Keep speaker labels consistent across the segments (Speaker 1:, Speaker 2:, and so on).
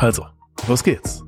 Speaker 1: Also, los geht's.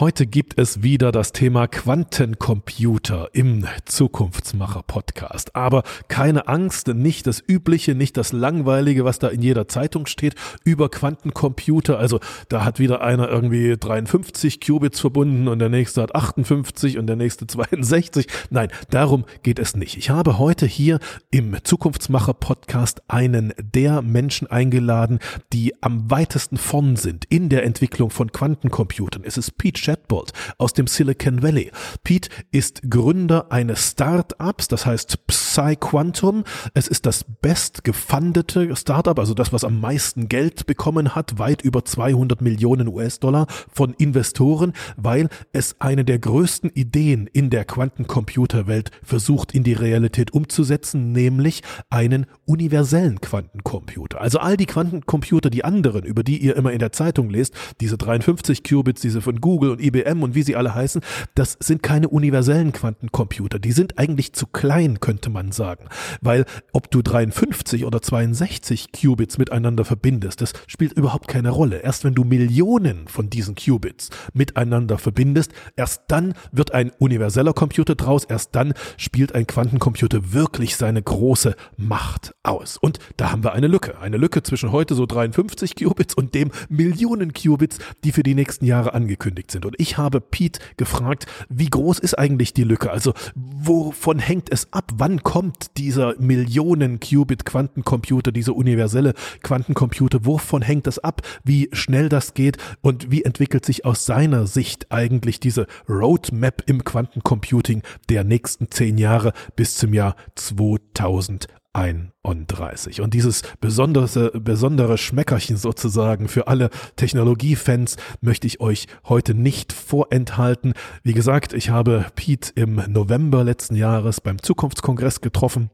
Speaker 1: Heute gibt es wieder das Thema Quantencomputer im Zukunftsmacher Podcast. Aber keine Angst, nicht das Übliche, nicht das Langweilige, was da in jeder Zeitung steht über Quantencomputer. Also da hat wieder einer irgendwie 53 Qubits verbunden und der nächste hat 58 und der nächste 62. Nein, darum geht es nicht. Ich habe heute hier im Zukunftsmacher Podcast einen der Menschen eingeladen, die am weitesten vorn sind in der Entwicklung von Quantencomputern. Es ist Pete Chatbot aus dem Silicon Valley. Pete ist Gründer eines Startups, das heißt PsyQuantum. Es ist das bestgefundete Startup, also das, was am meisten Geld bekommen hat, weit über 200 Millionen US-Dollar von Investoren, weil es eine der größten Ideen in der Quantencomputerwelt versucht in die Realität umzusetzen, nämlich einen universellen Quantencomputer. Also all die Quantencomputer, die anderen, über die ihr immer in der Zeitung lest, diese 53 Qubits, diese von Google und IBM und wie sie alle heißen, das sind keine universellen Quantencomputer. Die sind eigentlich zu klein, könnte man sagen. Weil ob du 53 oder 62 Qubits miteinander verbindest, das spielt überhaupt keine Rolle. Erst wenn du Millionen von diesen Qubits miteinander verbindest, erst dann wird ein universeller Computer draus, erst dann spielt ein Quantencomputer wirklich seine große Macht aus. Und da haben wir eine Lücke. Eine Lücke zwischen heute so 53 Qubits und dem Millionen Qubits, die für die nächsten Jahre angekündigt sind. Und ich habe Pete gefragt, wie groß ist eigentlich die Lücke? Also wovon hängt es ab? Wann kommt dieser Millionen Qubit Quantencomputer, dieser universelle Quantencomputer? Wovon hängt das ab? Wie schnell das geht? Und wie entwickelt sich aus seiner Sicht eigentlich diese Roadmap im Quantencomputing der nächsten zehn Jahre bis zum Jahr 2000? 31. Und dieses besondere, besondere Schmeckerchen sozusagen für alle Technologiefans möchte ich euch heute nicht vorenthalten. Wie gesagt, ich habe Pete im November letzten Jahres beim Zukunftskongress getroffen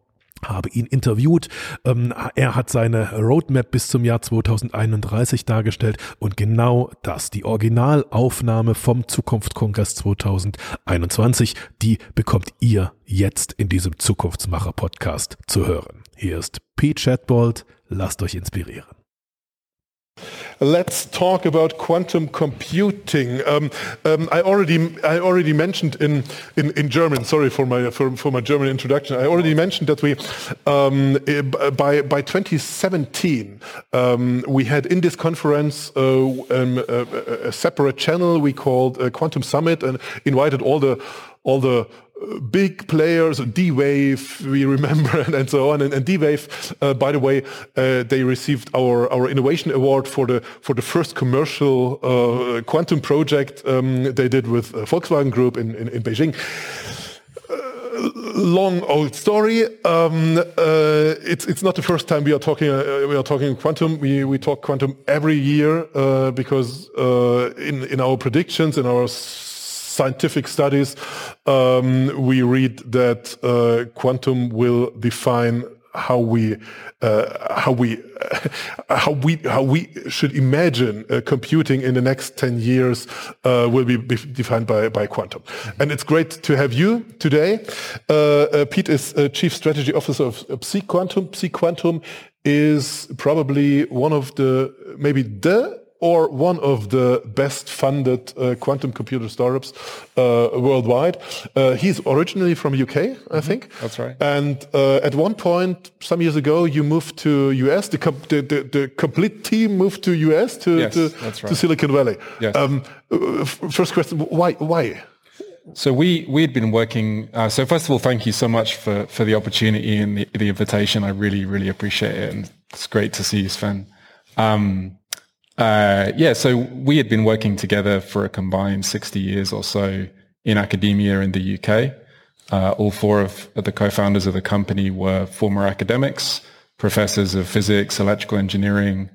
Speaker 1: habe ihn interviewt. Ähm, er hat seine Roadmap bis zum Jahr 2031 dargestellt und genau das, die Originalaufnahme vom Zukunftskongress 2021, die bekommt ihr jetzt in diesem Zukunftsmacher Podcast zu hören. Hier ist Pete Chatbold, lasst euch inspirieren.
Speaker 2: Let's talk about quantum computing. Um, um, I already I already mentioned in, in, in German. Sorry for my for, for, my German introduction. I already mentioned that we um, eh, by by 2017 um, we had in this conference uh, um, a, a, separate channel we called uh, Quantum Summit and invited all the all the big players, D-Wave, we remember, and, and, so on. And, and D-Wave, uh, by the way, uh, they received our, our innovation award for the for the first commercial uh, quantum project um, they did with uh, Volkswagen Group in, in, in Beijing uh, long old story. Um, uh, it's it's not the first time we are talking uh, we are talking quantum. We we talk quantum every year uh, because in in our predictions in our scientific studies, um, we read that uh, quantum will define how we uh, how we uh, how we how we should imagine uh, computing in the next 10 years uh, will be, defined by by quantum. And it's great to have you today. Uh, uh, Pete is chief strategy officer of, of PsiQuantum PsiQuantum is probably one of the maybe the or one of the best funded uh, quantum computer startups uh, worldwide. Uh, he's originally from UK, I mm -hmm. think.
Speaker 3: That's right.
Speaker 2: And uh, at one point, some years ago, you moved to US. The, the, the, the complete team moved to US to,
Speaker 3: yes,
Speaker 2: to,
Speaker 3: right.
Speaker 2: to, Silicon Valley.
Speaker 3: Yes.
Speaker 2: Um, uh, first question: Why? Why?
Speaker 3: So we we had been working. Uh, so first of all, thank you so much for for the opportunity and the, the invitation. I really really appreciate it, and it's great to see you, Sven. Um, uh, yeah, so we had been working together for a combined 60 years or so in academia in the UK. Uh, all four of the co-founders of the company were former academics, professors of physics, electrical engineering,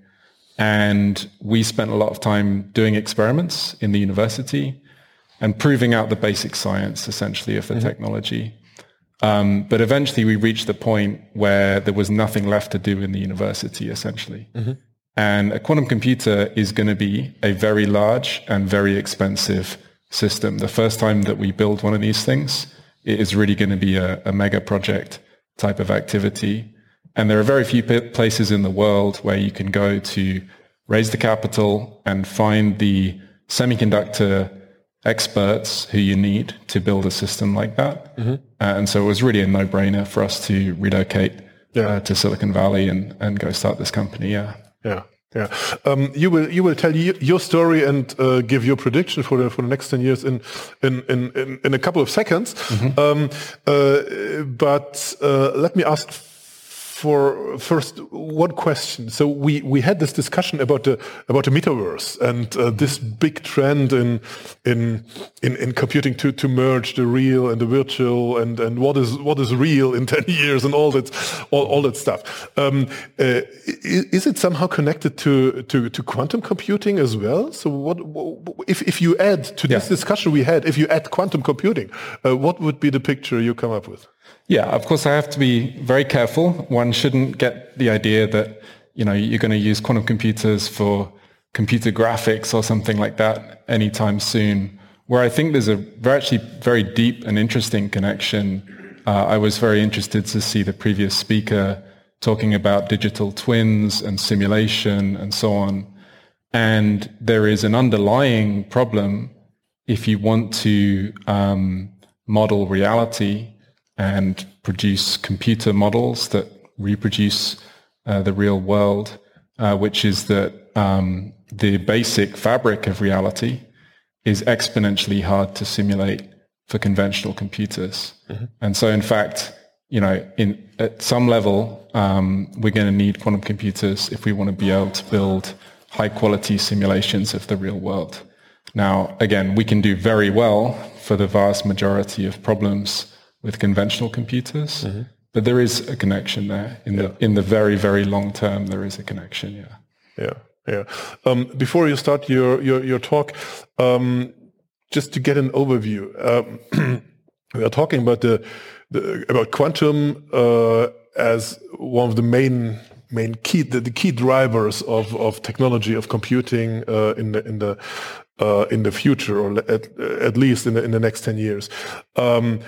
Speaker 3: and we spent a lot of time doing experiments in the university and proving out the basic science, essentially, of the mm-hmm. technology. Um, but eventually we reached the point where there was nothing left to do in the university, essentially. Mm-hmm. And a quantum computer is going to be a very large and very expensive system. The first time that we build one of these things, it is really going to be a, a mega project type of activity. And there are very few p- places in the world where you can go to raise the capital and find the semiconductor experts who you need to build a system like that. Mm-hmm. and so it was really a no-brainer for us to relocate yeah. uh, to Silicon Valley and, and go start this company. Yeah.
Speaker 2: Yeah. Yeah, um, you will you will tell you, your story and uh, give your prediction for the for the next ten years in in in in, in a couple of seconds. Mm-hmm. Um, uh, but uh, let me ask for first one question. So we we had this discussion about the about the metaverse and uh, this big trend in in in, in computing to, to merge the real and the virtual and, and what is what is real in ten years and all that all, all that stuff. Um, uh, is, it somehow connected to, to to quantum computing as well? So what if if you add to this yeah. discussion we had, if you add quantum computing, uh, what would be the picture you come up with?
Speaker 3: Yeah, of course, I have to be very careful. One shouldn't get the idea that you know you're going to use quantum computers for computer graphics or something like that anytime soon. Where I think there's a actually very deep and interesting connection. Uh, I was very interested to see the previous speaker talking about digital twins and simulation and so on. And there is an underlying problem if you want to um, model reality and produce computer models that reproduce uh, the real world, uh, which is that um, the basic fabric of reality is exponentially hard to simulate for conventional computers. Mm-hmm. And so, in fact, you know, in at some level, um, we're going to need quantum computers if we want to be able to build high quality simulations of the real world. Now, again, we can do very well for the vast majority of problems with conventional computers. Mm-hmm. But there is a connection there in yeah. the in the very very long term. There is a connection. Yeah.
Speaker 2: Yeah. Yeah. Um, before you start your your, your talk, um, just to get an overview, um, we are talking about the, the about quantum uh, as one of the main main key the, the, key drivers of, of technology of computing uh, in the in the uh, in the future or at, at least in the in the next 10 years um,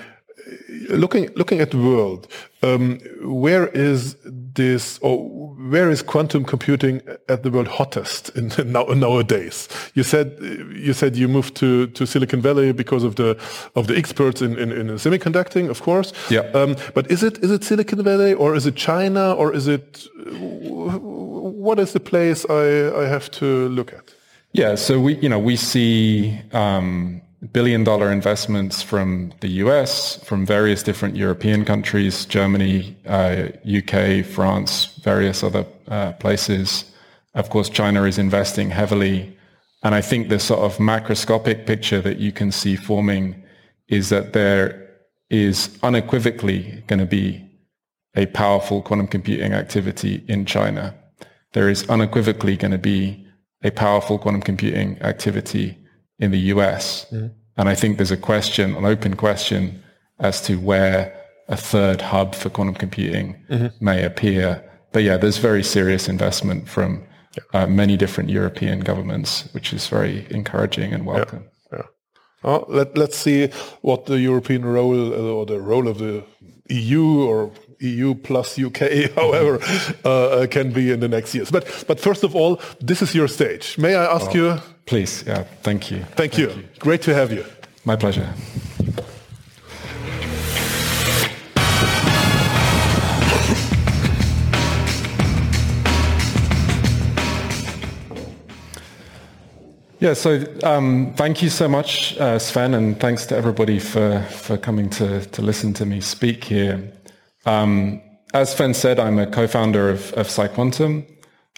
Speaker 2: looking looking at the world, um, where is this or where is quantum computing at the world hottest in, now, nowadays? You said you said you moved to, to Silicon Valley because of the of the experts in, in, in semiconducting, of course.
Speaker 3: Yeah.
Speaker 2: Um, but is it is it Silicon Valley or is it China or is it what is the place I, I have to look at?
Speaker 3: Yeah. So we you know we see. Um, billion dollar investments from the US, from various different European countries, Germany, uh, UK, France, various other uh, places. Of course, China is investing heavily. And I think the sort of macroscopic picture that you can see forming is that there is unequivocally going to be a powerful quantum computing activity in China. There is unequivocally going to be a powerful quantum computing activity in the US. Mm. And I think there's a question, an open question as to where a third hub for quantum computing mm-hmm. may appear. But yeah, there's very serious investment from uh, many different European governments, which is very encouraging and welcome.
Speaker 2: Yeah. yeah. Well, let, let's see what the European role uh, or the role of the EU or EU plus UK, however, uh, uh, can be in the next years. But but first of all, this is your stage. May I ask oh, you?
Speaker 3: Please, yeah. Thank you.
Speaker 2: Thank, thank you. you. Great to have you.
Speaker 3: My pleasure. Yeah, so um, thank you so much, uh, Sven, and thanks to everybody for, for coming to, to listen to me speak here. Um, as Sven said, I'm a co-founder of, of PsiQuantum.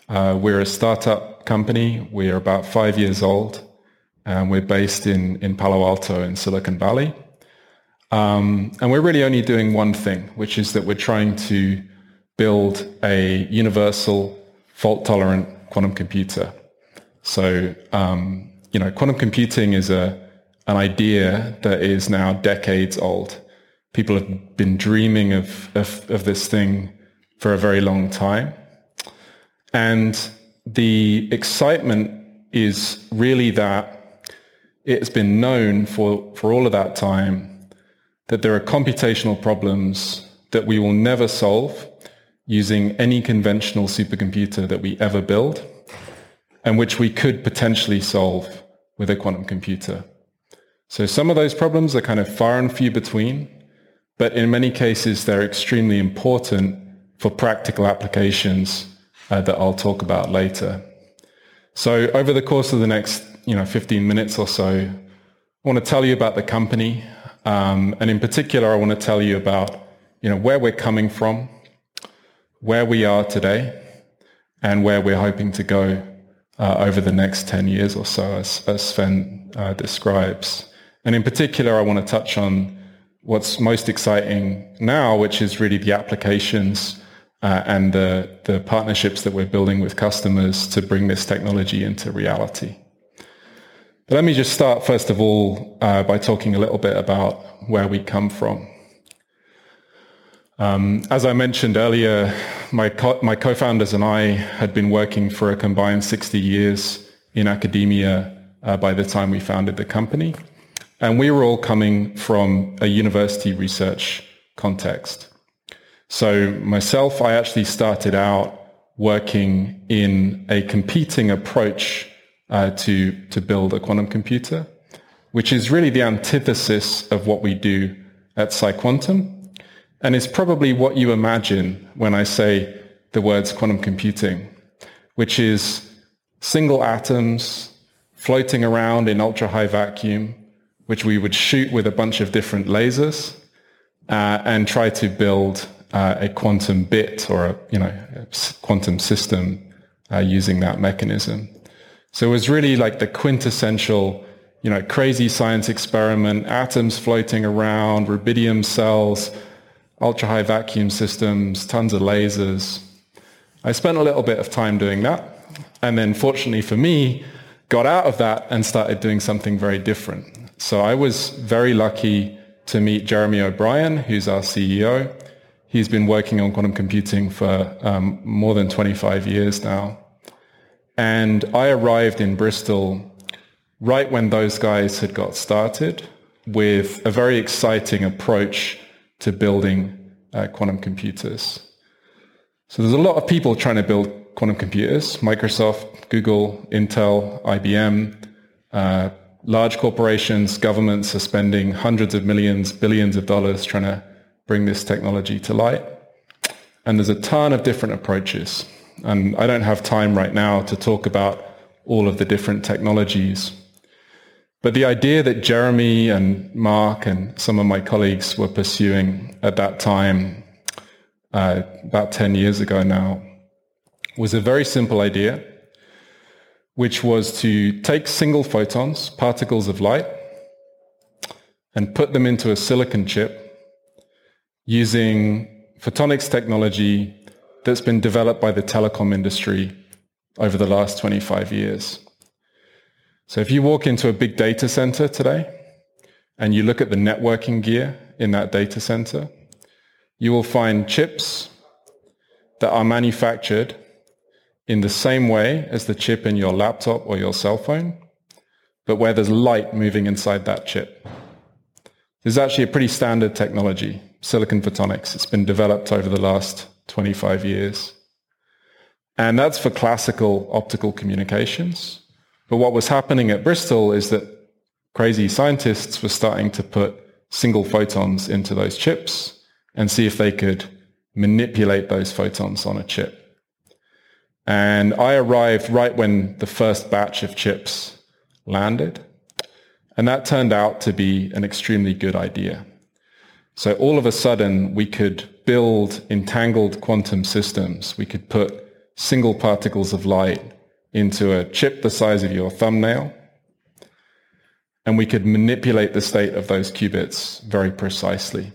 Speaker 3: Uh, we're a startup company. We're about five years old, and we're based in, in Palo Alto in Silicon Valley. Um, and we're really only doing one thing, which is that we're trying to build a universal fault-tolerant quantum computer. So, um, you know, quantum computing is a an idea that is now decades old. People have been dreaming of, of, of this thing for a very long time. And the excitement is really that it's been known for, for all of that time that there are computational problems that we will never solve using any conventional supercomputer that we ever build and which we could potentially solve with a quantum computer. So some of those problems are kind of far and few between, but in many cases they're extremely important for practical applications uh, that I'll talk about later. So over the course of the next, you know, 15 minutes or so, I want to tell you about the company, um, and in particular, I want to tell you about, you know, where we're coming from, where we are today, and where we're hoping to go uh, over the next 10 years or so, as, as Sven uh, describes. And in particular, I want to touch on what's most exciting now, which is really the applications uh, and the, the partnerships that we're building with customers to bring this technology into reality. But let me just start, first of all, uh, by talking a little bit about where we come from. Um, as I mentioned earlier, my, co- my co-founders and I had been working for a combined 60 years in academia uh, by the time we founded the company. And we were all coming from a university research context. So myself, I actually started out working in a competing approach uh, to, to build a quantum computer, which is really the antithesis of what we do at PsiQuantum. And it's probably what you imagine when I say the words quantum computing, which is single atoms floating around in ultra high vacuum, which we would shoot with a bunch of different lasers uh, and try to build uh, a quantum bit or a you know a quantum system uh, using that mechanism. So it was really like the quintessential you know crazy science experiment: atoms floating around, rubidium cells, ultra high vacuum systems, tons of lasers. I spent a little bit of time doing that, and then fortunately for me, got out of that and started doing something very different. So I was very lucky to meet Jeremy O'Brien, who's our CEO. He's been working on quantum computing for um, more than 25 years now. And I arrived in Bristol right when those guys had got started with a very exciting approach to building uh, quantum computers. So there's a lot of people trying to build quantum computers, Microsoft, Google, Intel, IBM, uh, large corporations, governments are spending hundreds of millions, billions of dollars trying to bring this technology to light. And there's a ton of different approaches. And I don't have time right now to talk about all of the different technologies. But the idea that Jeremy and Mark and some of my colleagues were pursuing at that time, uh, about 10 years ago now, was a very simple idea which was to take single photons, particles of light, and put them into a silicon chip using photonics technology that's been developed by the telecom industry over the last 25 years. So if you walk into a big data center today and you look at the networking gear in that data center, you will find chips that are manufactured in the same way as the chip in your laptop or your cell phone, but where there's light moving inside that chip. This is actually a pretty standard technology, silicon photonics. It's been developed over the last 25 years. And that's for classical optical communications. But what was happening at Bristol is that crazy scientists were starting to put single photons into those chips and see if they could manipulate those photons on a chip. And I arrived right when the first batch of chips landed. And that turned out to be an extremely good idea. So all of a sudden, we could build entangled quantum systems. We could put single particles of light into a chip the size of your thumbnail. and we could manipulate the state of those qubits very precisely.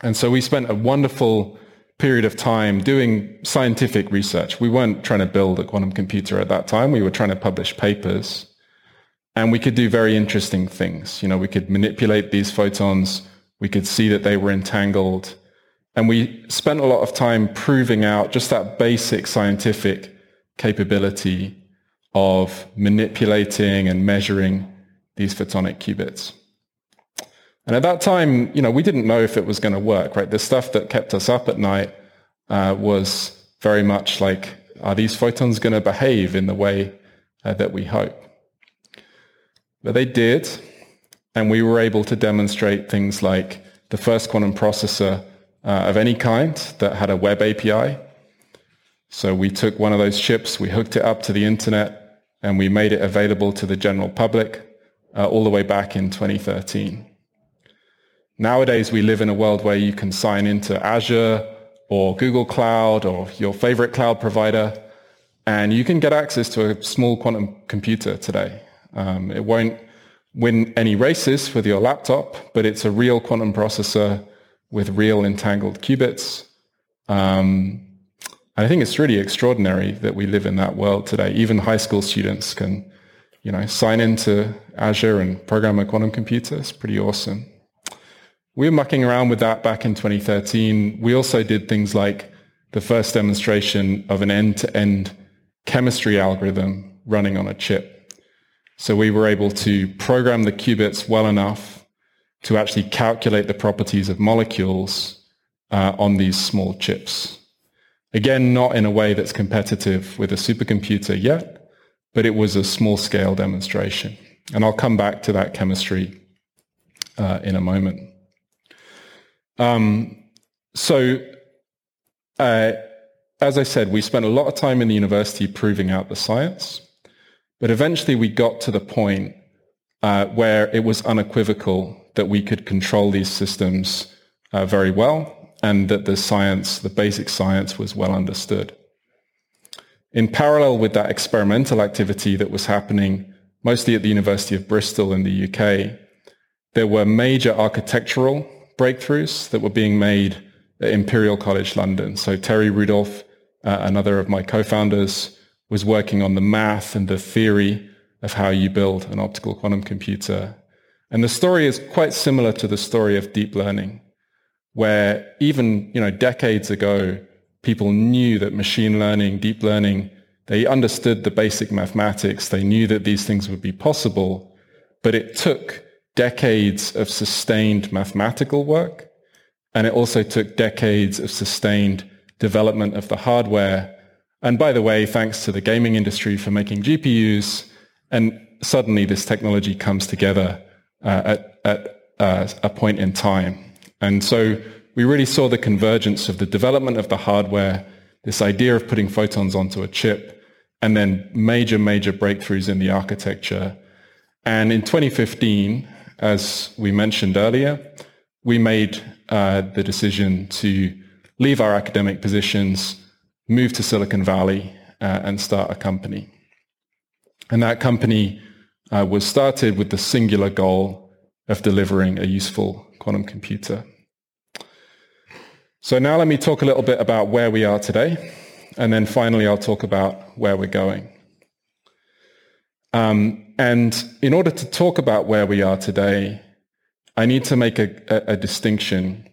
Speaker 3: And so we spent a wonderful period of time doing scientific research. We weren't trying to build a quantum computer at that time. We were trying to publish papers. And we could do very interesting things. You know, we could manipulate these photons. We could see that they were entangled. And we spent a lot of time proving out just that basic scientific capability of manipulating and measuring these photonic qubits. And at that time, you know, we didn't know if it was going to work, right? The stuff that kept us up at night uh, was very much like, are these photons going to behave in the way uh, that we hope? But they did, and we were able to demonstrate things like the first quantum processor uh, of any kind that had a web API. So we took one of those chips, we hooked it up to the internet, and we made it available to the general public uh, all the way back in 2013. Nowadays, we live in a world where you can sign into Azure or Google Cloud or your favorite cloud provider, and you can get access to a small quantum computer today. Um, it won't win any races with your laptop, but it's a real quantum processor with real entangled qubits. Um, I think it's really extraordinary that we live in that world today. Even high school students can, you know, sign into Azure and program a quantum computer. It's pretty awesome we were mucking around with that back in 2013. We also did things like the first demonstration of an end-to-end chemistry algorithm running on a chip. So we were able to program the qubits well enough to actually calculate the properties of molecules uh, on these small chips. Again, not in a way that's competitive with a supercomputer yet, but it was a small scale demonstration. And I'll come back to that chemistry uh, in a moment. Um, so, uh, as I said, we spent a lot of time in the university proving out the science, but eventually we got to the point uh, where it was unequivocal that we could control these systems uh, very well and that the science, the basic science was well understood. In parallel with that experimental activity that was happening mostly at the University of Bristol in the UK, there were major architectural breakthroughs that were being made at Imperial College London. So Terry Rudolph, uh, another of my co-founders, was working on the math and the theory of how you build an optical quantum computer. And the story is quite similar to the story of deep learning, where even, you know, decades ago, people knew that machine learning, deep learning, they understood the basic mathematics. They knew that these things would be possible, but it took decades of sustained mathematical work, and it also took decades of sustained development of the hardware. And by the way, thanks to the gaming industry for making GPUs, and suddenly this technology comes together uh, at, at uh, a point in time. And so we really saw the convergence of the development of the hardware, this idea of putting photons onto a chip, and then major, major breakthroughs in the architecture. And in 2015, as we mentioned earlier, we made uh, the decision to leave our academic positions, move to Silicon Valley, uh, and start a company. And that company uh, was started with the singular goal of delivering a useful quantum computer. So now let me talk a little bit about where we are today, and then finally I'll talk about where we're going. Um, and in order to talk about where we are today, I need to make a, a, a distinction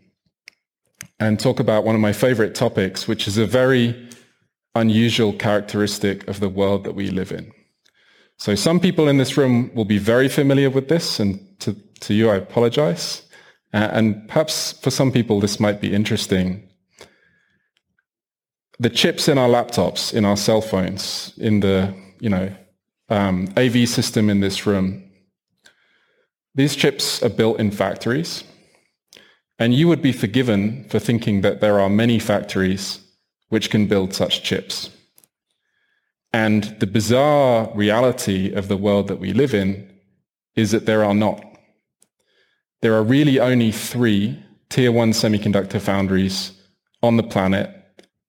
Speaker 3: and talk about one of my favorite topics, which is a very unusual characteristic of the world that we live in. So some people in this room will be very familiar with this, and to, to you I apologize. Uh, and perhaps for some people this might be interesting. The chips in our laptops, in our cell phones, in the, you know, um, AV system in this room. These chips are built in factories, and you would be forgiven for thinking that there are many factories which can build such chips. And the bizarre reality of the world that we live in is that there are not. There are really only three tier one semiconductor foundries on the planet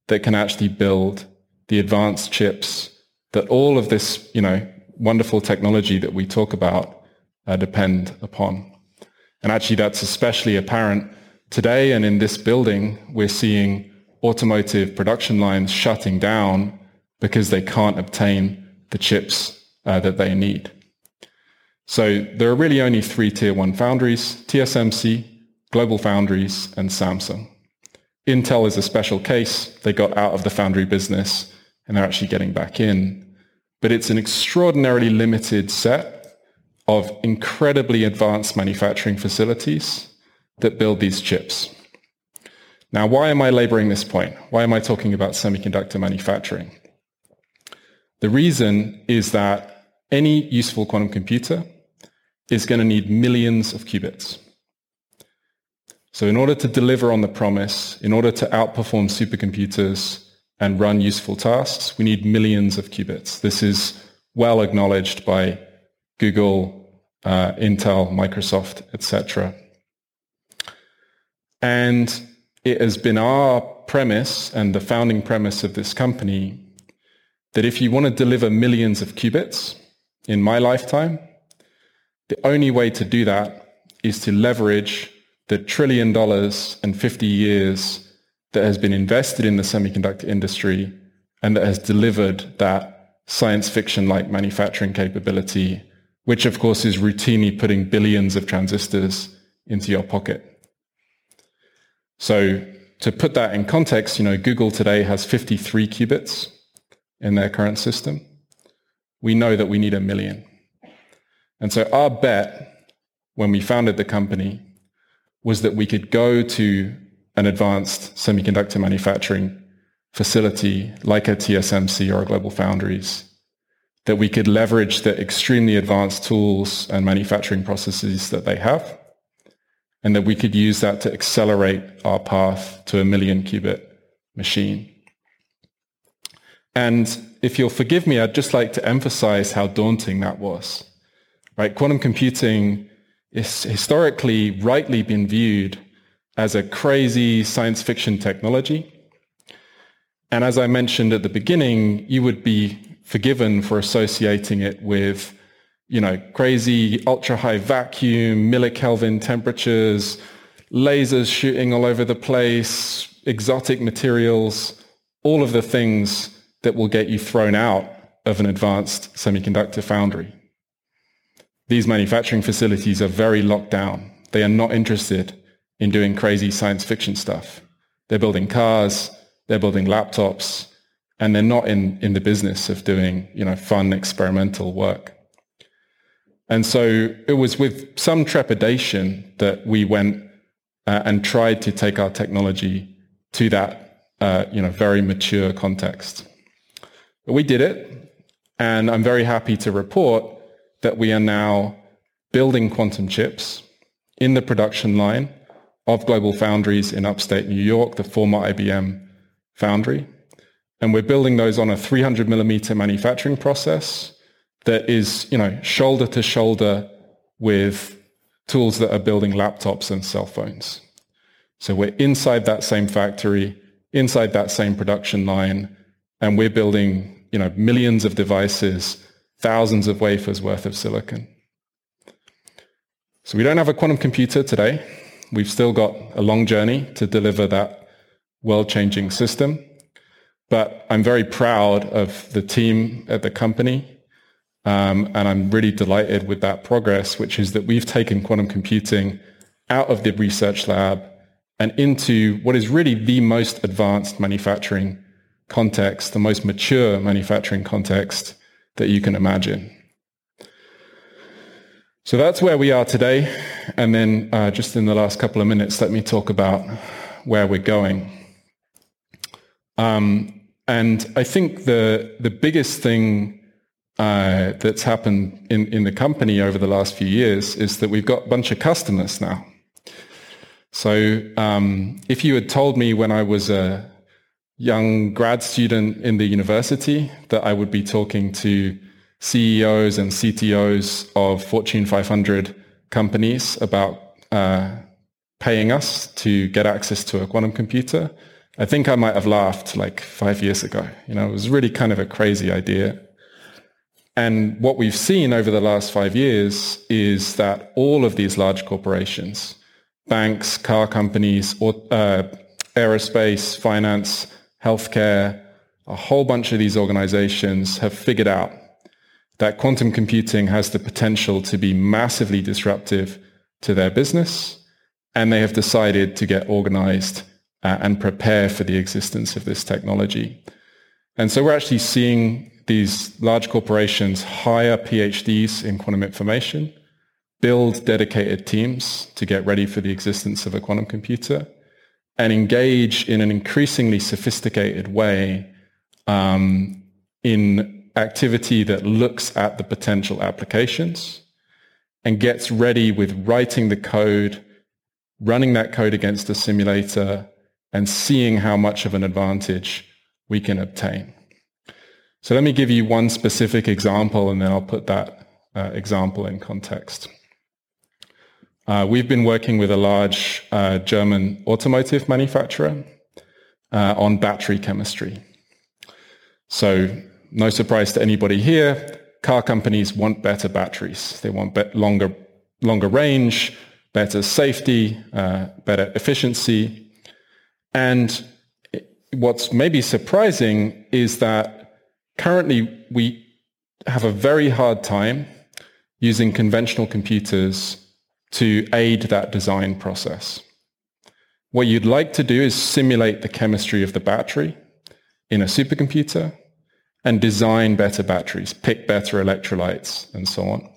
Speaker 3: that can actually build the advanced chips that all of this, you know, wonderful technology that we talk about uh, depend upon. And actually, that's especially apparent today. And in this building, we're seeing automotive production lines shutting down because they can't obtain the chips uh, that they need. So there are really only three tier one foundries, TSMC, Global Foundries, and Samsung. Intel is a special case. They got out of the foundry business and they're actually getting back in. But it's an extraordinarily limited set of incredibly advanced manufacturing facilities that build these chips. Now, why am I laboring this point? Why am I talking about semiconductor manufacturing? The reason is that any useful quantum computer is going to need millions of qubits. So in order to deliver on the promise, in order to outperform supercomputers and run useful tasks, we need millions of qubits. This is well acknowledged by Google, uh, Intel, Microsoft, etc. And it has been our premise and the founding premise of this company that if you want to deliver millions of qubits in my lifetime, the only way to do that is to leverage the trillion dollars and 50 years that has been invested in the semiconductor industry and that has delivered that science fiction like manufacturing capability, which of course is routinely putting billions of transistors into your pocket. So to put that in context, you know, Google today has 53 qubits in their current system. We know that we need a million. And so our bet when we founded the company was that we could go to an advanced semiconductor manufacturing facility like a TSMC or a Global Foundries, that we could leverage the extremely advanced tools and manufacturing processes that they have, and that we could use that to accelerate our path to a million qubit machine. And if you'll forgive me, I'd just like to emphasize how daunting that was. Right? Quantum computing is historically rightly been viewed as a crazy science fiction technology. And as I mentioned at the beginning, you would be forgiven for associating it with, you know, crazy ultra high vacuum, millikelvin temperatures, lasers shooting all over the place, exotic materials, all of the things that will get you thrown out of an advanced semiconductor foundry. These manufacturing facilities are very locked down. They are not interested in doing crazy science fiction stuff. They're building cars, they're building laptops, and they're not in, in the business of doing, you know, fun experimental work. And so it was with some trepidation that we went uh, and tried to take our technology to that, uh, you know, very mature context. But we did it, and I'm very happy to report that we are now building quantum chips in the production line of Global Foundries in upstate New York, the former IBM foundry. And we're building those on a 300 millimeter manufacturing process that is, you know, shoulder to shoulder with tools that are building laptops and cell phones. So we're inside that same factory, inside that same production line, and we're building you know, millions of devices, thousands of wafers worth of silicon. So we don't have a quantum computer today. We've still got a long journey to deliver that world-changing system. But I'm very proud of the team at the company. Um, and I'm really delighted with that progress, which is that we've taken quantum computing out of the research lab and into what is really the most advanced manufacturing context, the most mature manufacturing context that you can imagine. So that's where we are today. And then uh, just in the last couple of minutes, let me talk about where we're going. Um, and I think the, the biggest thing uh, that's happened in, in the company over the last few years is that we've got a bunch of customers now. So um, if you had told me when I was a, young grad student in the university that I would be talking to CEOs and CTOs of Fortune 500 companies about uh, paying us to get access to a quantum computer. I think I might have laughed like five years ago. You know, it was really kind of a crazy idea. And what we've seen over the last five years is that all of these large corporations, banks, car companies, or, uh, aerospace, finance, healthcare, a whole bunch of these organizations have figured out that quantum computing has the potential to be massively disruptive to their business, and they have decided to get organized uh, and prepare for the existence of this technology. And so we're actually seeing these large corporations hire PhDs in quantum information, build dedicated teams to get ready for the existence of a quantum computer, and engage in an increasingly sophisticated way um, in activity that looks at the potential applications and gets ready with writing the code, running that code against a simulator, and seeing how much of an advantage we can obtain. So let me give you one specific example and then I'll put that uh, example in context. Uh, we've been working with a large uh, German automotive manufacturer uh, on battery chemistry. So no surprise to anybody here, car companies want better batteries. They want be- longer, longer range, better safety, uh, better efficiency. And what's maybe surprising is that currently we have a very hard time using conventional computers to aid that design process. What you'd like to do is simulate the chemistry of the battery in a supercomputer and design better batteries, pick better electrolytes, and so on.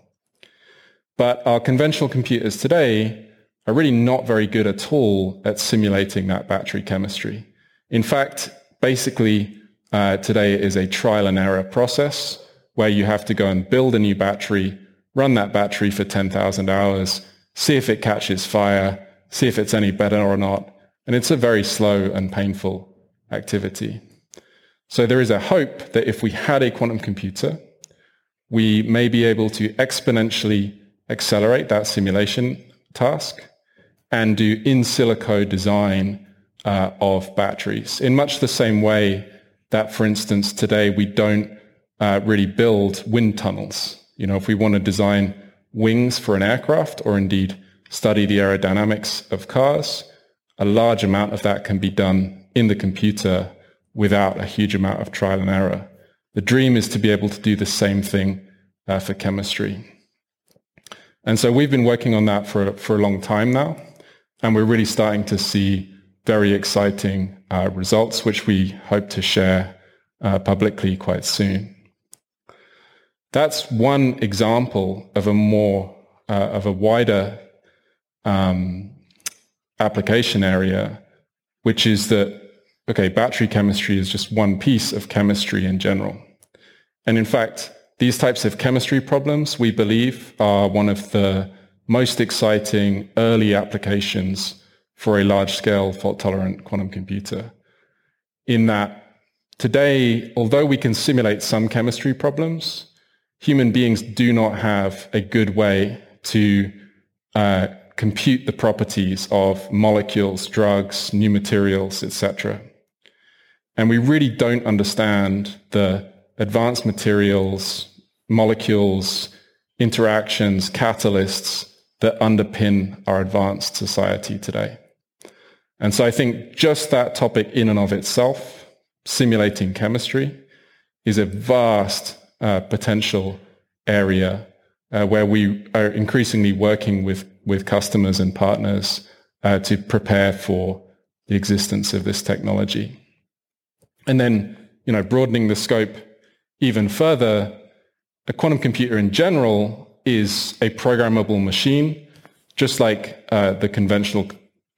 Speaker 3: But our conventional computers today are really not very good at all at simulating that battery chemistry. In fact, basically, uh, today is a trial and error process where you have to go and build a new battery, run that battery for 10,000 hours, see if it catches fire, see if it's any better or not. And it's a very slow and painful activity. So there is a hope that if we had a quantum computer, we may be able to exponentially accelerate that simulation task and do in silico design uh, of batteries in much the same way that, for instance, today we don't uh, really build wind tunnels. You know, if we want to design wings for an aircraft or indeed study the aerodynamics of cars, a large amount of that can be done in the computer without a huge amount of trial and error. The dream is to be able to do the same thing uh, for chemistry. And so we've been working on that for, for a long time now, and we're really starting to see very exciting uh, results, which we hope to share uh, publicly quite soon. That's one example of a more, uh, of a wider um, application area, which is that okay, battery chemistry is just one piece of chemistry in general. And in fact, these types of chemistry problems, we believe, are one of the most exciting early applications for a large-scale fault-tolerant quantum computer. In that today, although we can simulate some chemistry problems, human beings do not have a good way to uh, compute the properties of molecules, drugs, new materials, etc. And we really don't understand the advanced materials, molecules, interactions, catalysts that underpin our advanced society today. And so I think just that topic in and of itself, simulating chemistry, is a vast uh, potential area uh, where we are increasingly working with, with customers and partners uh, to prepare for the existence of this technology. And then, you know, broadening the scope even further, a quantum computer in general is a programmable machine, just like uh, the conventional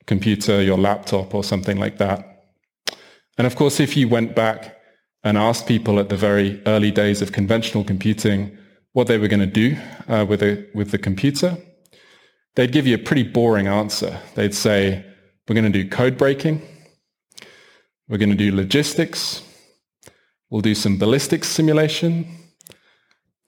Speaker 3: computer, your laptop or something like that. And of course, if you went back and asked people at the very early days of conventional computing what they were going to do uh, with, a, with the computer, they'd give you a pretty boring answer. They'd say, we're going to do code breaking, we're going to do logistics. We'll do some ballistics simulation.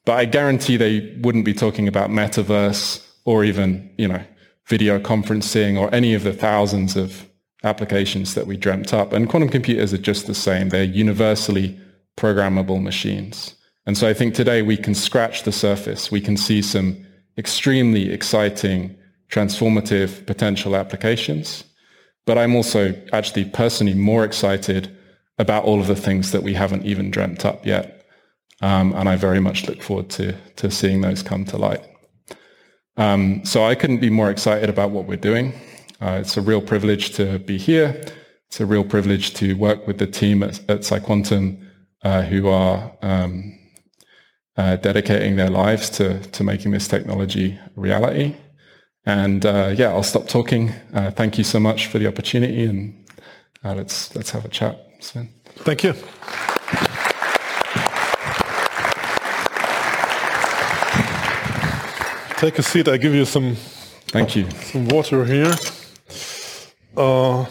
Speaker 3: But I guarantee they wouldn't be talking about metaverse or even, you know, video conferencing or any of the thousands of applications that we dreamt up. And quantum computers are just the same. They're universally programmable machines. And so I think today we can scratch the surface. We can see some extremely exciting, transformative potential applications. But I'm also actually personally more excited about all of the things that we haven't even dreamt up yet. Um, and I very much look forward to, to seeing those come to light. Um, so I couldn't be more excited about what we're doing. Uh, it's a real privilege to be here. It's a real privilege to work with the team at, at PsiQuantum uh, who are um, uh, dedicating their lives to, to making this technology a reality. And uh, yeah, I'll stop talking. Uh, thank you so much for the opportunity, and uh, let's let's have a chat, Sven.
Speaker 2: Thank you. Take a seat. I give you some.
Speaker 3: Thank you.
Speaker 2: Some water here. Uh,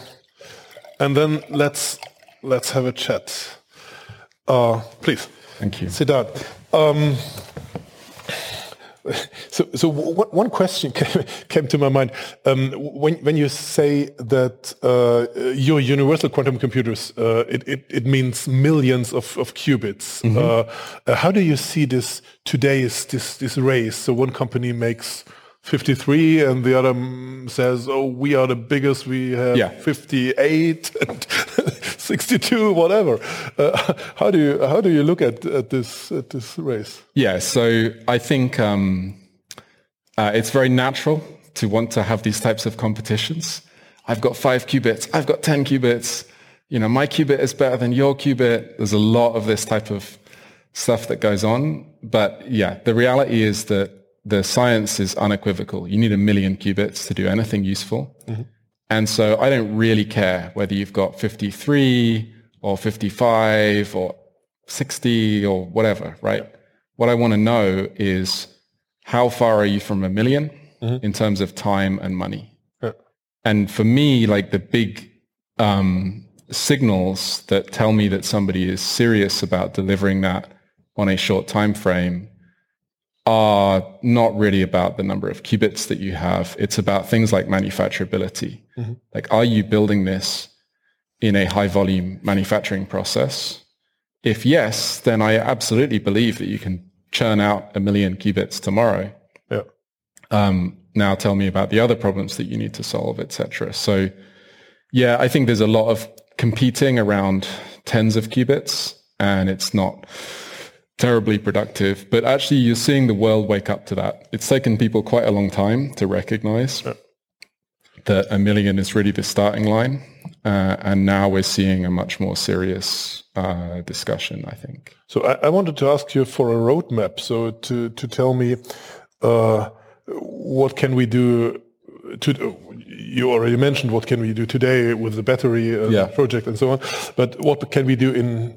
Speaker 2: and then let's let's have a chat. Uh, please.
Speaker 3: Thank you.
Speaker 2: Sit down. Um, so, so one question came, came to my mind um, when when you say that uh, your universal quantum computers uh, it, it, it means millions of, of qubits. Mm -hmm. uh, how do you see this today's this this race? So one company makes 53 and the other says, oh, we are the biggest, we have yeah. 58 and 62, whatever. Uh, how do you, how do you look at, at this, at this race?
Speaker 3: Yeah, so I think um, uh, it's very natural to want to have these types of competitions. I've got five qubits, I've got 10 qubits, you know, my qubit is better than your qubit. There's a lot of this type of stuff that goes on. But yeah, the reality is that the science is unequivocal. You need a million qubits to do anything useful. Mm-hmm. And so I don't really care whether you've got 53 or 55 or 60 or whatever, right? Yeah. What I want to know is how far are you from a 1000000 mm-hmm. in terms of time and money? Yeah. And for me, like the big um, signals that tell me that somebody is serious about delivering that on a short time frame are not really about the number of qubits that you have. It's about things like manufacturability. Mm-hmm. Like, are you building this in a high volume manufacturing process? If yes, then I absolutely believe that you can churn out a million qubits tomorrow.
Speaker 2: Yeah.
Speaker 3: Um, now tell me about the other problems that you need to solve, etc. So, yeah, I think there's a lot of competing around tens of qubits, and it's not terribly productive. But actually, you're seeing the world wake up to that. It's taken people quite a long time to recognize yeah. that a million is really the starting line. Uh, and now we're seeing a much more serious uh, discussion, I think.
Speaker 2: So I, I, wanted to ask you for a roadmap. So to, to tell me uh, what can we do to, you already mentioned what can we do today with the battery uh, yeah. project and so on, but what can we do in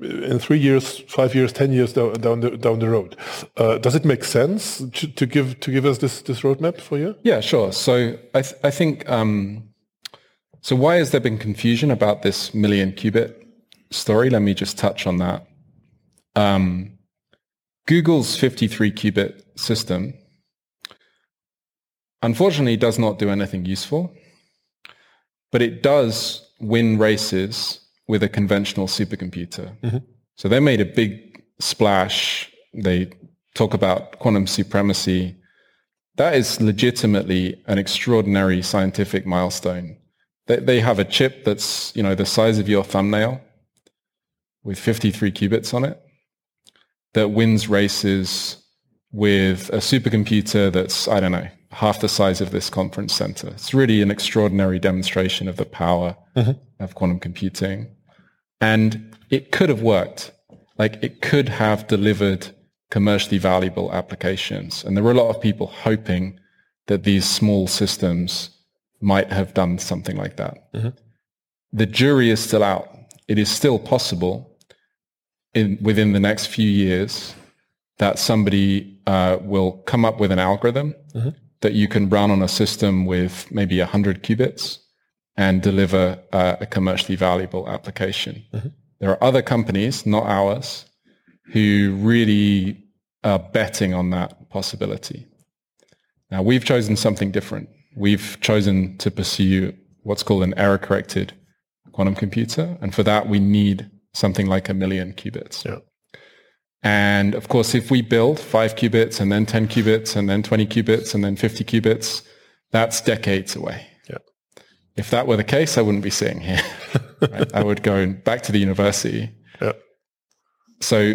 Speaker 2: in three years, five years, ten years down, down the down the road. Uh, does it make sense to, to, give to give us this this roadmap for you?
Speaker 3: Yeah, sure. So I th I think um, so. Why has there been confusion about this million qubit story? Let me just touch on that. Um, Google's 53 qubit system unfortunately does not do anything useful, but it does win races with a conventional supercomputer. Mm-hmm. So they made a big splash. They talk about quantum supremacy. That is legitimately an extraordinary scientific milestone. They, they have a chip that's, you know, the size of your thumbnail with 53 qubits on it that wins races with a supercomputer that's, I don't know, half the size of this conference center. It's really an extraordinary demonstration of the power mm-hmm. of quantum computing. And it could have worked. Like it could have delivered commercially valuable applications. And there were a lot of people hoping that these small systems might have done something like that. Mm-hmm. The jury is still out. It is still possible in, within the next few years that somebody uh, will come up with an algorithm mm-hmm. that you can run on a system with maybe 100 qubits and deliver uh, a commercially valuable application. Mm-hmm. There are other companies, not ours, who really are betting on that possibility. Now, we've chosen something different. We've chosen to pursue what's called an error-corrected quantum computer, and for that, we need something like a million qubits.
Speaker 2: Yeah.
Speaker 3: And of course, if we build five qubits and then 10 qubits and then 20 qubits and then 50 qubits, that's decades away. If that were the case, I wouldn't be sitting here. right? I would go back to the university.
Speaker 2: Yeah.
Speaker 3: So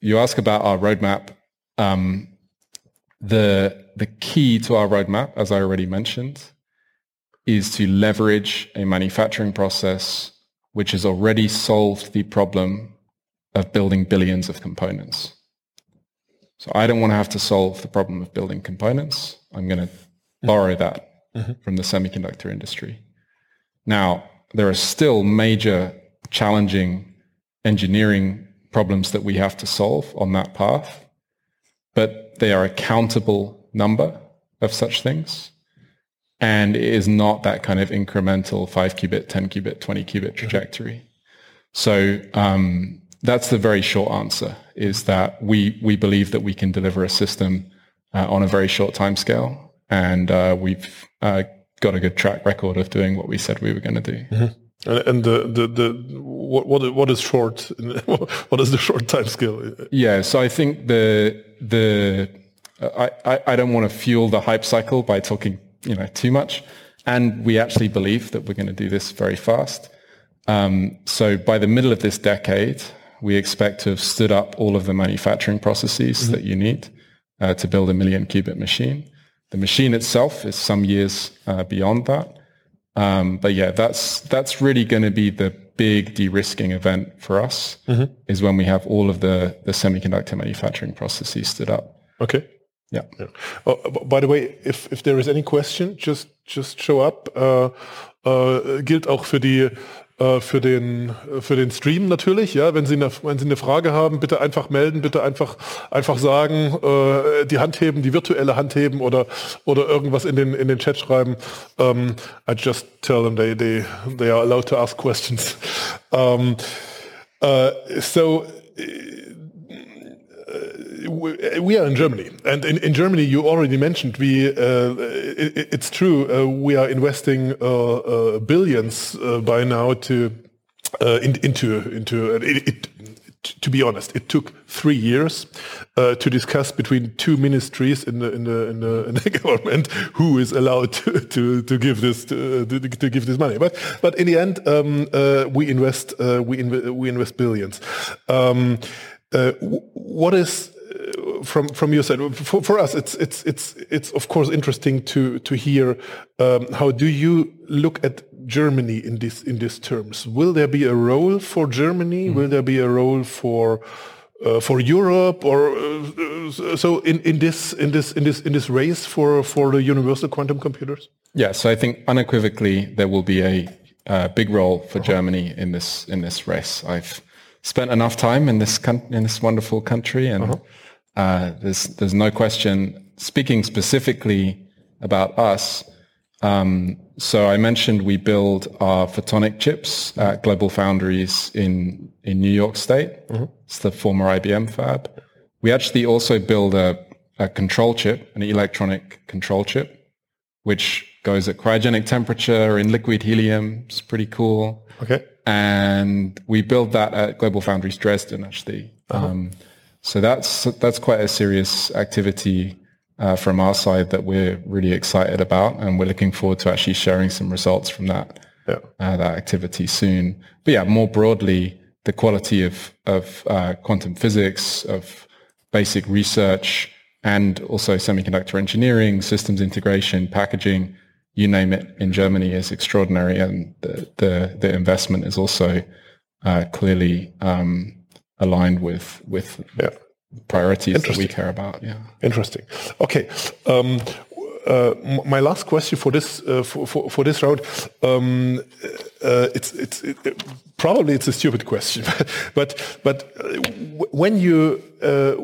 Speaker 3: you ask about our roadmap. Um, the the key to our roadmap, as I already mentioned, is to leverage a manufacturing process which has already solved the problem of building billions of components. So I don't want to have to solve the problem of building components. I'm going to borrow that mm-hmm. from the semiconductor industry. Now, there are still major challenging engineering problems that we have to solve on that path, but they are a countable number of such things. And it is not that kind of incremental 5 qubit, 10 qubit, 20 qubit trajectory. So um, that's the very short answer is that we, we believe that we can deliver a system uh, on a very short time scale. And uh, we've uh, got a good track record of doing what we said we were going to do.
Speaker 2: Mm-hmm. And, and the, the, the, what, what, what is short? what is the short time scale?
Speaker 3: Yeah. So I think the, the, I, I, I don't want to fuel the hype cycle by talking, you know, too much. And we actually believe that we're going to do this very fast. Um, so by the middle of this decade, we expect to have stood up all of the manufacturing processes mm-hmm. that you need uh, to build a million qubit machine. The machine itself is some years uh, beyond that. Um, but yeah, that's that's really going to be the big de-risking event for us mm-hmm. is when we have all of the the semiconductor manufacturing processes stood up.
Speaker 2: Okay.
Speaker 3: Yeah.
Speaker 2: yeah. Oh, by the way, if if there is any question, just just show up. Uh, uh, gilt auch für die Äh, für den für den Stream natürlich. Ja, wenn Sie eine, wenn Sie eine Frage haben, bitte einfach melden, bitte einfach einfach sagen, äh, die Hand heben, die virtuelle Hand heben oder oder irgendwas in den in den Chat schreiben. Um, I just tell them they they they are allowed to ask questions. Um, uh, so we are in Germany, and in, in, Germany, you already mentioned we. Uh, it, it's true, uh, we are investing uh, uh billions uh, by now to uh, in, into into it, it, to be honest, it took three years uh, to discuss between two ministries in the in the in the, in the government who is allowed to to, to give this to, to, to, give this money. But but in the end, um, uh, we invest uh, we inv we invest billions. Um, what is from from your side? For, for us it's it's it's it's of course interesting to to hear um, how do you look at Germany in this in these terms? Will there be a role for Germany? Mm. will there be a role for uh, for Europe? Or uh, so in, in this in this in this in this race for for the universal quantum computers?
Speaker 3: Yeah so I think unequivocally there will be a uh, big role for -huh. Germany in this in this race. I've spent enough time in this in this wonderful country and -huh uh, there's there's no question. Speaking specifically about us, um, so I mentioned we build our photonic chips at Global Foundries in in New York State. Mm-hmm. It's the former IBM fab. We actually also build a, a control chip, an electronic control chip, which goes at cryogenic temperature in liquid helium. It's pretty cool.
Speaker 2: Okay.
Speaker 3: And we build that at Global Foundries Dresden, actually. Uh-huh. Um, so that's that's quite a serious activity uh, from our side that we're really excited about, and we're looking forward to actually sharing some results from that yeah. uh, that activity soon. But yeah, more broadly, the quality of of uh, quantum physics, of basic research, and also semiconductor engineering, systems integration, packaging, you name it, in Germany is extraordinary, and the the, the investment is also uh, clearly. Um, aligned with with yeah. priorities that we care about. Yeah,
Speaker 2: interesting. Okay. Um, uh, my last question for this uh, for, for, for, this round, um, uh, it's it's it, it, probably it's a stupid question, but but uh, when you uh,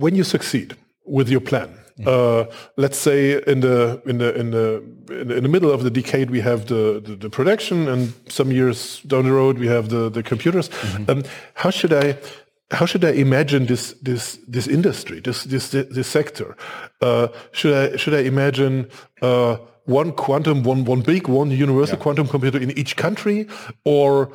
Speaker 2: when you succeed with your plan, uh, let's say in the in the in the in the middle of the decade we have the, the, the production, and some years down the road we have the the computers. Mm -hmm. um, how should I how should I imagine this this this industry, this this this sector? Uh, should I should I imagine uh, one quantum, one one big, one universal yeah. quantum computer in each country, or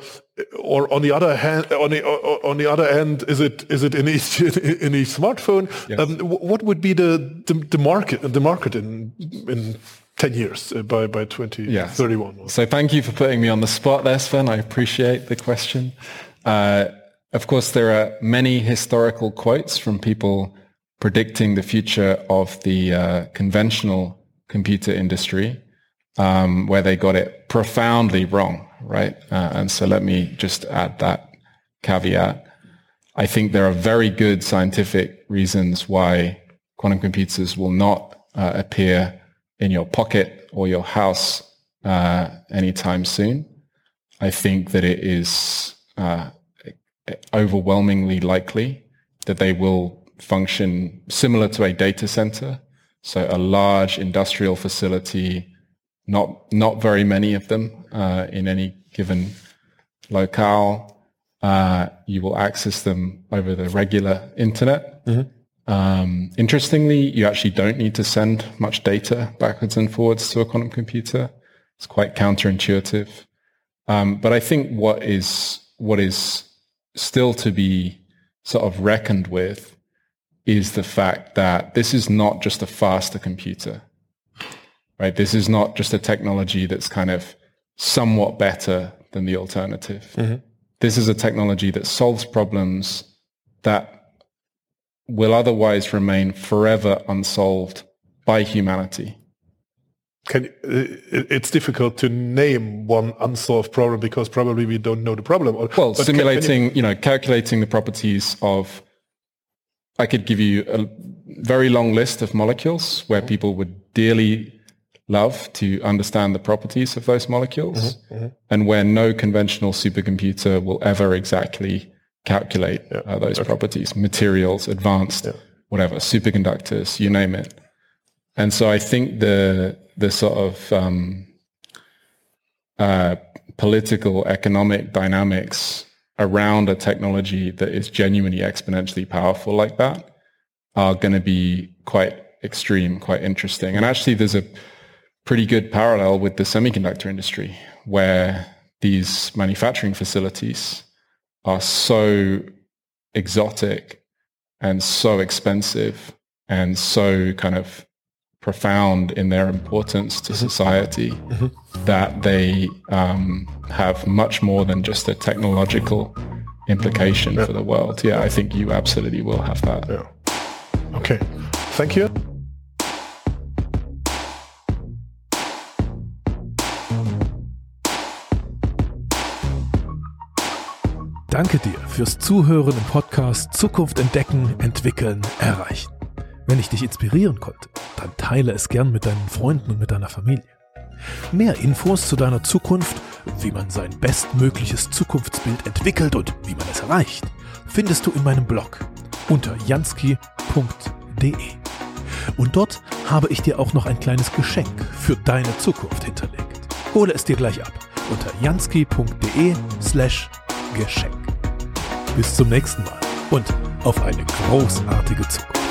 Speaker 2: or on the other hand, on the on the other end, is it is it in each in each smartphone? Yes. Um, what would be the, the, the market the market in in 10 years uh, by, by 2031.
Speaker 3: Yes. So thank you for putting me on the spot there, Sven. I appreciate the question. Uh, of course, there are many historical quotes from people predicting the future of the uh, conventional computer industry, um, where they got it profoundly wrong, right? Uh, and so let me just add that caveat. I think there are very good scientific reasons why quantum computers will not uh, appear in your pocket or your house uh, anytime soon. I think that it is uh, overwhelmingly likely that they will function similar to a data center. So a large industrial facility, not not very many of them uh, in any given locale. Uh, you will access them over the regular internet. Mm-hmm. Um, interestingly, you actually don't need to send much data backwards and forwards to a quantum computer. It's quite counterintuitive. Um, but I think what is what is still to be sort of reckoned with is the fact that this is not just a faster computer, right? This is not just a technology that's kind of somewhat better than the alternative. Mm-hmm. This is a technology that solves problems that will otherwise remain forever unsolved by humanity.
Speaker 2: Can, it's difficult to name one unsolved problem because probably we don't know the problem.
Speaker 3: Well, but simulating, you, you know, calculating the properties of, I could give you a very long list of molecules where people would dearly love to understand the properties of those molecules mm-hmm, mm-hmm. and where no conventional supercomputer will ever exactly calculate yeah. uh, those okay. properties, materials, advanced, yeah. whatever, superconductors, you name it. And so I think the the sort of um, uh, political economic dynamics around a technology that is genuinely exponentially powerful like that are going to be quite extreme, quite interesting. And actually, there's a pretty good parallel with the semiconductor industry, where these manufacturing facilities are so exotic and so expensive and so kind of profound in their importance to mm-hmm. society mm-hmm. that they um, have much more than just a technological implication yeah. for the world. Yeah, I think you absolutely will have that.
Speaker 2: Yeah. Okay. Thank you.
Speaker 1: Danke dir fürs Zuhören im Podcast Zukunft entdecken, entwickeln, erreichen. Wenn ich dich inspirieren konnte, dann teile es gern mit deinen Freunden und mit deiner Familie. Mehr Infos zu deiner Zukunft, wie man sein bestmögliches Zukunftsbild entwickelt und wie man es erreicht, findest du in meinem Blog unter jansky.de. Und dort habe ich dir auch noch ein kleines Geschenk für deine Zukunft hinterlegt. Hole es dir gleich ab unter jansky.de slash Geschenk. Bis zum nächsten Mal und auf eine großartige Zukunft.